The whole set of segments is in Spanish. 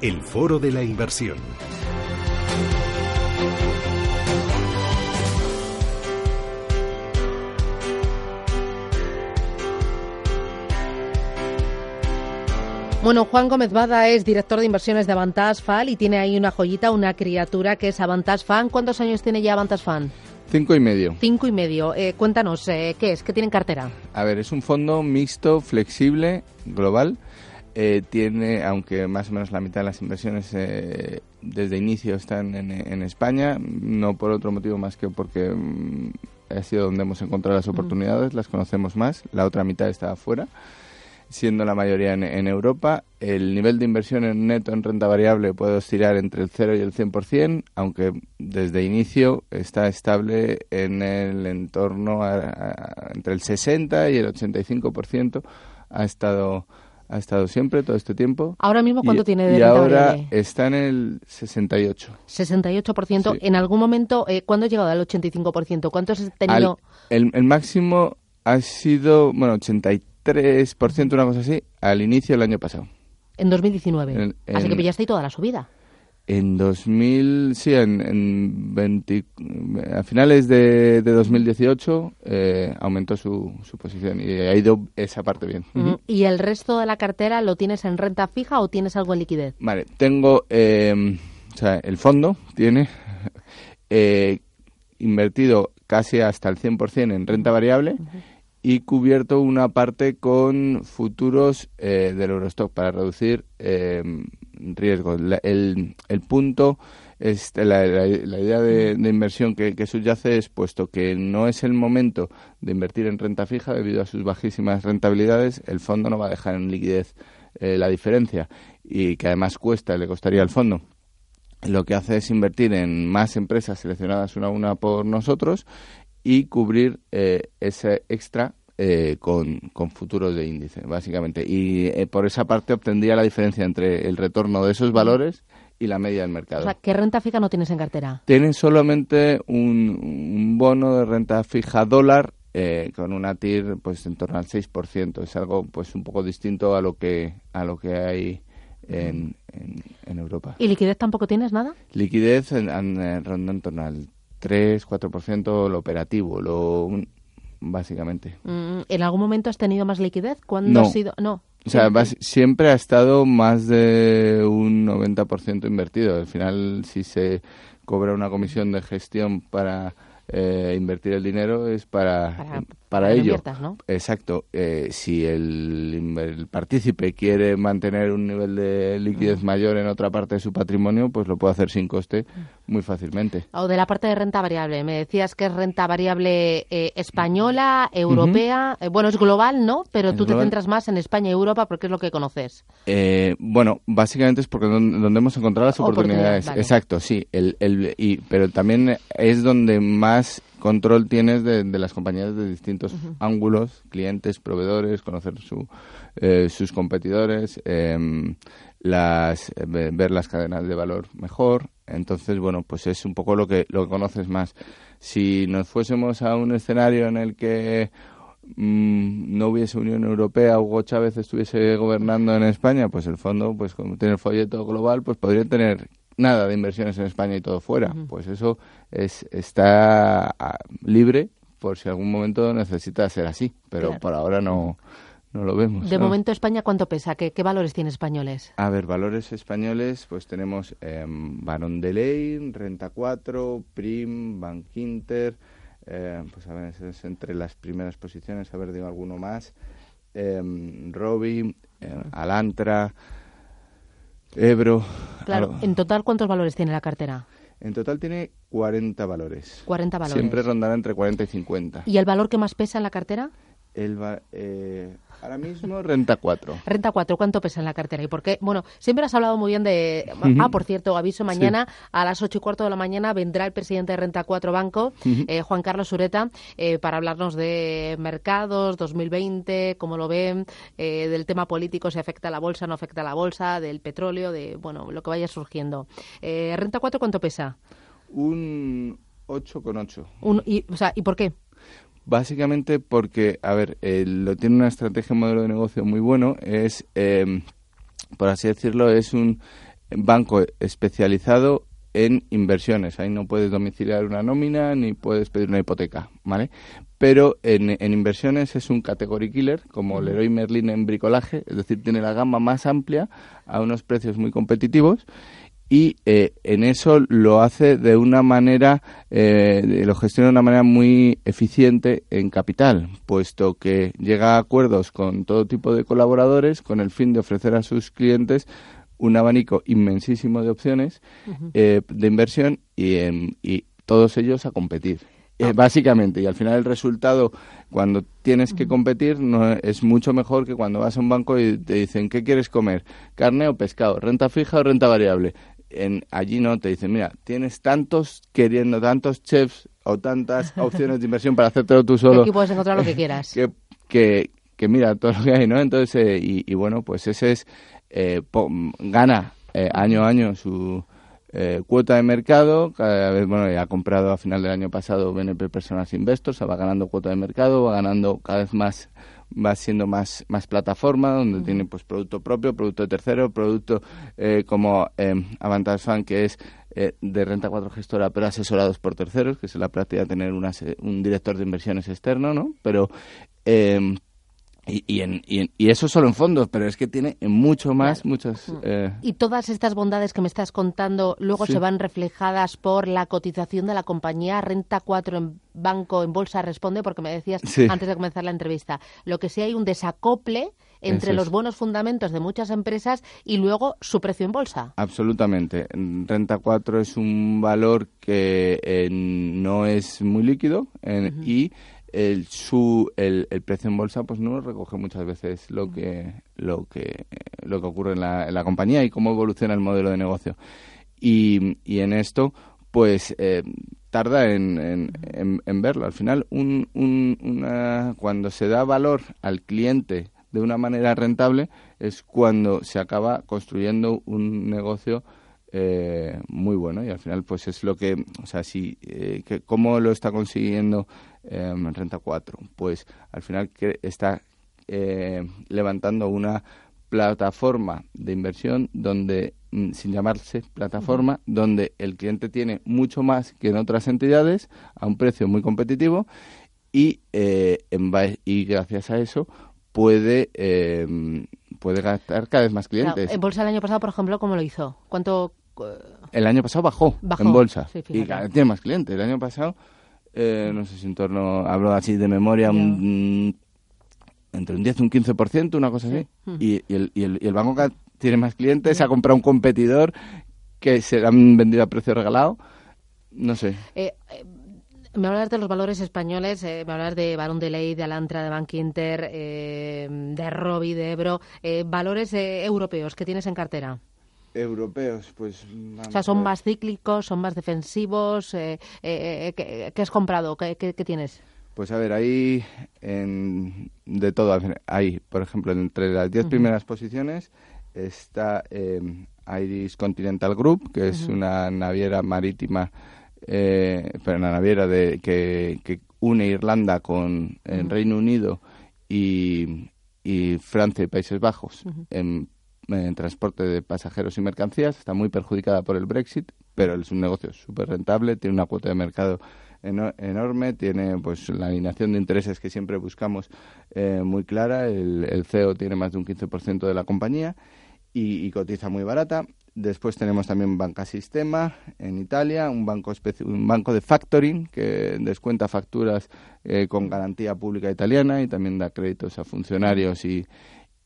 el foro de la inversión. Bueno, Juan Gómez Bada es director de inversiones de Avantas FAL y tiene ahí una joyita, una criatura que es Avantas Fan. ¿Cuántos años tiene ya Avantas Fan? Cinco y medio. Cinco y medio. Eh, cuéntanos, eh, ¿qué es? ¿Qué tiene en cartera? A ver, es un fondo mixto, flexible, global. Eh, tiene, aunque más o menos la mitad de las inversiones desde inicio están en, España, no por otro motivo más que porque mm, ha sido donde hemos encontrado las oportunidades, las conocemos más. La otra mitad está afuera siendo la mayoría en, Europa. El nivel de inversión en neto en renta variable puede oscilar entre el 0 y el 100%, aunque desde inicio está estable en el entorno entre el 60 y el 85%. Ha estado ha estado siempre todo este tiempo. Ahora mismo cuánto tiene de y ahora está en el 68. 68%. En algún momento, eh, ¿cuándo ha llegado al 85%? ¿Cuánto has tenido? el, el, máximo ha sido, bueno, 83 3%, una cosa así, al inicio del año pasado. En 2019. así que pillaste ahí toda la subida. En 2000, sí, en, 20, a finales de, 2018 eh, aumentó su, su, posición y ha ido esa parte bien. ¿Y el resto de la cartera lo tienes en renta fija o tienes algo en liquidez? Vale, tengo, em, o sea, el fondo tiene eh, invertido casi hasta el 100% en renta variable y cubierto una parte con futuros eh, del Eurostock para reducir eh, riesgos. el, el, punto, es, la, la, idea de, inversión que, subyace es, puesto que no es el momento de invertir en renta fija debido a sus bajísimas rentabilidades, el fondo no va a dejar en liquidez eh, la diferencia. Y que además cuesta, le costaría al fondo. Lo que hace es invertir en más empresas seleccionadas una a una por nosotros y cubrir eh, ese extra eh, con, con, futuros de índice, básicamente. Y eh, por esa parte obtendría la diferencia entre el retorno de esos valores y la media del mercado. O sea, ¿qué renta fija no tienes en cartera? Tienes solamente un, bono de renta fija dólar eh, con una TIR pues en torno al 6%. Es algo pues un poco distinto a lo que, a lo que hay en, en, Europa. ¿Y liquidez tampoco tienes nada? Liquidez en, en, ronda en torno al 3-4% lo operativo. Lo, básicamente. Mm, ¿En algún momento has tenido más liquidez? ¿Cuándo no. ha sido? No. O sea, siempre ha estado más de un 90% invertido. Al final, si se cobra una comisión de gestión para eh, invertir el dinero es para, para, ello. Exacto. Eh, si el, el, partícipe quiere mantener un nivel de liquidez mayor en otra parte de su patrimonio, pues lo puede hacer sin coste mm. muy fácilmente. O de la parte de renta variable. Me decías que es renta variable eh, española, europea. bueno, es global, ¿no? Pero tú te centras más en España y Europa porque es lo que conoces. bueno, básicamente es porque donde, hemos encontrado las oportunidades. Exacto, sí. El, el, y, pero también es donde más control tienes de, las compañías de distintos ángulos, clientes, proveedores, conocer su, eh, sus competidores, em, las, ver las cadenas de valor mejor. Entonces, bueno, pues es un poco lo que, lo que conoces más. Si nos fuésemos a un escenario en el que mm, no hubiese Unión Europea, Hugo Chávez estuviese gobernando en España, pues el fondo, pues como tiene el folleto global, pues podría tener nada de inversiones en España y todo fuera. Pues eso es, está ah, libre por si algún momento necesita ser así, pero por ahora no, no lo vemos. De momento España, ¿cuánto pesa? ¿Qué, valores tiene españoles? A ver, valores españoles, pues tenemos eh, Barón de Ley, Renta 4, Prim, Bank Inter, eh, pues a ver, es entre las primeras posiciones, a ver, digo alguno más, eh, Robi, eh, Alantra, Ebro. Claro, en total, ¿cuántos valores tiene la cartera? En total tiene 40 valores. 40 valores. Siempre rondará entre 40 y 50. ¿Y el valor que más pesa en la cartera? El, eh, ahora mismo renta 4. Renta 4, ¿cuánto pesa en la cartera? ¿Y por qué? Bueno, siempre has hablado muy bien de... Ah, por cierto, aviso, mañana a las 8 y cuarto de la mañana vendrá el presidente de Renta 4 Banco, eh, Juan Carlos Sureta, eh, para hablarnos de mercados 2020, cómo lo ven, del tema político, si afecta a la bolsa, no afecta a la bolsa, del petróleo, de, bueno, lo que vaya surgiendo. ¿Renta 4 cuánto pesa? Un 8,8. Y, o sea, ¿Y por qué? Básicamente porque, a ver, lo tiene una estrategia, un modelo de negocio muy bueno. Es, em, por así decirlo, es un banco especializado en inversiones. Ahí no puedes domiciliar una nómina ni puedes pedir una hipoteca, ¿vale? Pero en, en inversiones es un category killer, como Leroy Merlin en bricolaje, es decir, tiene la gama más amplia a unos precios muy competitivos y eh, en eso lo hace de una manera, eh, lo gestiona de una manera muy eficiente en capital, puesto que llega a acuerdos con todo tipo de colaboradores con el fin de ofrecer a sus clientes un abanico inmensísimo de opciones eh, de inversión y, y todos ellos a competir. Eh, básicamente, y al final el resultado cuando tienes que competir no es mucho mejor que cuando vas a un banco y te dicen ¿qué quieres comer? ¿Carne o pescado? ¿Renta fija o renta variable? En, allí no, te dicen, mira, tienes tantos queriendo, tantos chefs o tantas opciones de inversión para hacértelo tú solo. Aquí puedes encontrar lo que quieras. que, que, que mira todo lo que hay, ¿no? Entonces, eh, y, y, bueno, pues ese es, eh, gana eh, año a año su, eh, cuota de mercado, cada vez, bueno, ya ha comprado a final del año pasado BNP Personal Investors, va ganando cuota de mercado, va ganando cada vez más, va siendo más, más plataforma, donde tiene pues producto propio, producto de tercero, producto eh, como eh, Avantage Fund, que es eh, de renta 4 gestora, pero asesorados por terceros, que es la práctica de tener una, un director de inversiones externo, ¿no? Pero eh, y, y, en, y, y, eso solo en fondos, pero es que tiene mucho más, claro. muchas... Eh... Y todas estas bondades que me estás contando luego sí. se van reflejadas por la cotización de la compañía Renta 4 en banco, en bolsa, responde, porque me decías sí. antes de comenzar la entrevista, lo que sí hay un desacople entre los buenos fundamentos de muchas empresas y luego su precio en bolsa. Absolutamente. Renta 4 es un valor que eh, no es muy líquido eh, uh -huh. y el, su, el, el, precio en bolsa pues no recoge muchas veces lo que lo que lo que ocurre en la, en la compañía y cómo evoluciona el modelo de negocio. Y, y en esto pues eh, tarda en, en, en, en, verlo. Al final un, un, una, cuando se da valor al cliente de una manera rentable es cuando se acaba construyendo un negocio eh, muy bueno y al final pues es lo que o sea si eh, que, cómo lo está consiguiendo eh, Renta 4 pues al final que está eh, levantando una plataforma de inversión donde mm, sin llamarse plataforma donde el cliente tiene mucho más que en otras entidades a un precio muy competitivo y eh, en, y gracias a eso puede eh, puede gastar cada vez más clientes. Claro, en bolsa el año pasado, por ejemplo, ¿cómo lo hizo? ¿Cuánto el año pasado bajó, bajó en bolsa sí, y cada vez tiene más clientes. El año pasado, eh, no sé si en torno, hablo así de memoria, yeah. un, entre un 10 y un 15%, una cosa así. Sí. Y, y, el, y, el, y, el, banco que tiene más clientes ha comprado un competidor que se han vendido a precio regalado. No sé. Eh, eh, me hablas de los valores españoles, eh, me hablas de Barón de Ley, de Alantra, de Bank Inter, eh, de Robi, de Ebro, eh, valores europeos que tienes en cartera europeos, pues... O sea, son más cíclicos, son más defensivos. Eh, eh, ¿qué, ¿qué, has comprado? ¿Qué, qué, qué tienes? Pues a ver, ahí en, de todo. Hay, por ejemplo, entre las 10 uh -huh. primeras posiciones está eh, Iris Continental Group, que es uh -huh. una naviera marítima, eh, pero una naviera de, que, que une Irlanda con el uh -huh. Reino Unido y, y Francia y Países Bajos en en transporte de pasajeros y mercancías, está muy perjudicada por el Brexit, pero es un negocio súper rentable, tiene una cuota de mercado eno enorme, tiene pues la alineación de intereses que siempre buscamos eh, muy clara, el, CEO tiene más de un 15% de la compañía y, y, cotiza muy barata. Después tenemos también Banca Sistema en Italia, un banco, un banco de factoring que descuenta facturas eh, con garantía pública italiana y también da créditos a funcionarios y,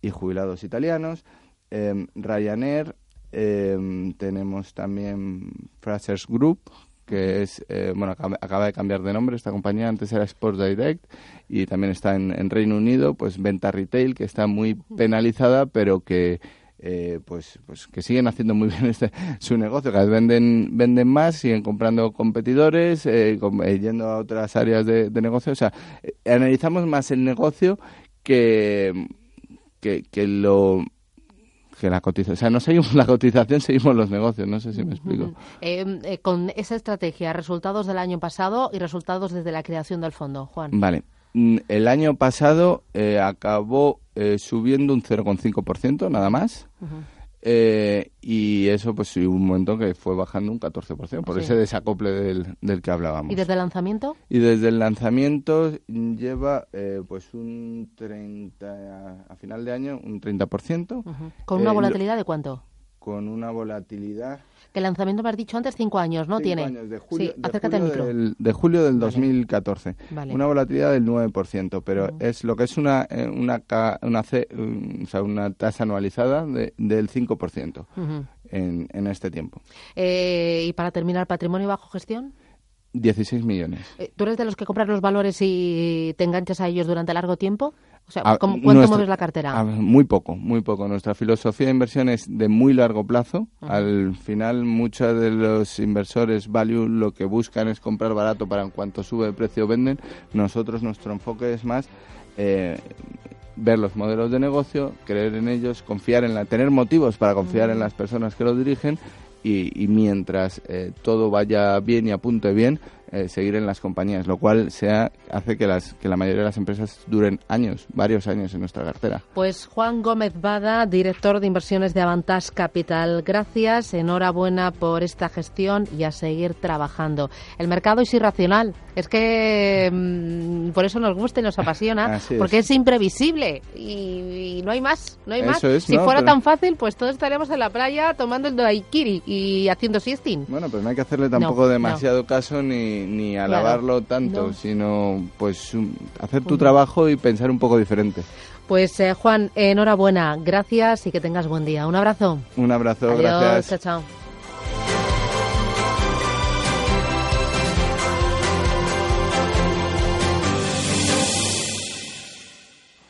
y jubilados italianos eh, Ryanair, eh, tenemos también Frasers Group, que es, eh, bueno, acaba, acaba, de cambiar de nombre esta compañía, antes era Sports Direct y también está en, en Reino Unido, pues venta retail, que está muy penalizada, pero que eh, pues, pues que siguen haciendo muy bien este, su negocio, cada vez venden, venden más, siguen comprando competidores, eh, com, eh, yendo a otras áreas de, de negocio. O sea, eh, analizamos más el negocio que, que, que lo que la cotización, o sea, no seguimos la cotización, seguimos los negocios, no sé si me explico. Uh -huh. eh, eh, con esa estrategia, resultados del año pasado y resultados desde la creación del fondo, Juan. Vale. Mm, el año pasado eh, acabó eh, subiendo un 0,5%, nada más. Uh -huh. Eh, y eso, pues sí, un momento que fue bajando un 14%, por ese desacople del, del, que hablábamos. ¿Y desde el lanzamiento? Y desde el lanzamiento lleva, eh, pues, un 30, a, final de año, un 30%. ¿Con una volatilidad de cuánto? Con una volatilidad que el lanzamiento me has dicho antes cinco años, ¿no? Cinco Tiene. años, de julio, sí, acércate al micro. Del, de julio del 2014. Vale. Una volatilidad del 9%, pero es lo que es una eh, una, una, o sea, una tasa anualizada de, del 5% en, en este tiempo. Eh, y para terminar, patrimonio bajo gestión. 16 millones. Eh, ¿Tú eres de los que compras los valores y te enganchas a ellos durante largo tiempo? O sea, ¿cuánto mueves la cartera? muy poco, muy poco. Nuestra filosofía de inversión es de muy largo plazo. Al final, muchos de los inversores value lo que buscan es comprar barato para en cuanto sube el precio venden. Nosotros, nuestro enfoque es más eh, ver los modelos de negocio, creer en ellos, confiar en la, tener motivos para confiar en las personas que los dirigen y, mientras eh, todo vaya bien y apunte bien, eh, seguir en las compañías, lo cual sea, hace que, las, que la mayoría de las empresas duren años, varios años en nuestra cartera. Pues Juan Gómez Bada, director de inversiones de Avantas Capital, gracias, enhorabuena por esta gestión y a seguir trabajando. El mercado es irracional, es que mm, por eso nos gusta y nos apasiona, porque es. imprevisible y, no hay más, no hay más. si fuera tan fácil, pues todos estaríamos en la playa tomando el daiquiri y haciendo siesting. Bueno, pues no hay que hacerle tampoco demasiado caso ni ni, alabarlo tanto, sino pues hacer tu trabajo y pensar un poco diferente. Pues eh, Juan, enhorabuena, gracias y que tengas buen día. Un abrazo. Un abrazo, gracias. Chao, chao.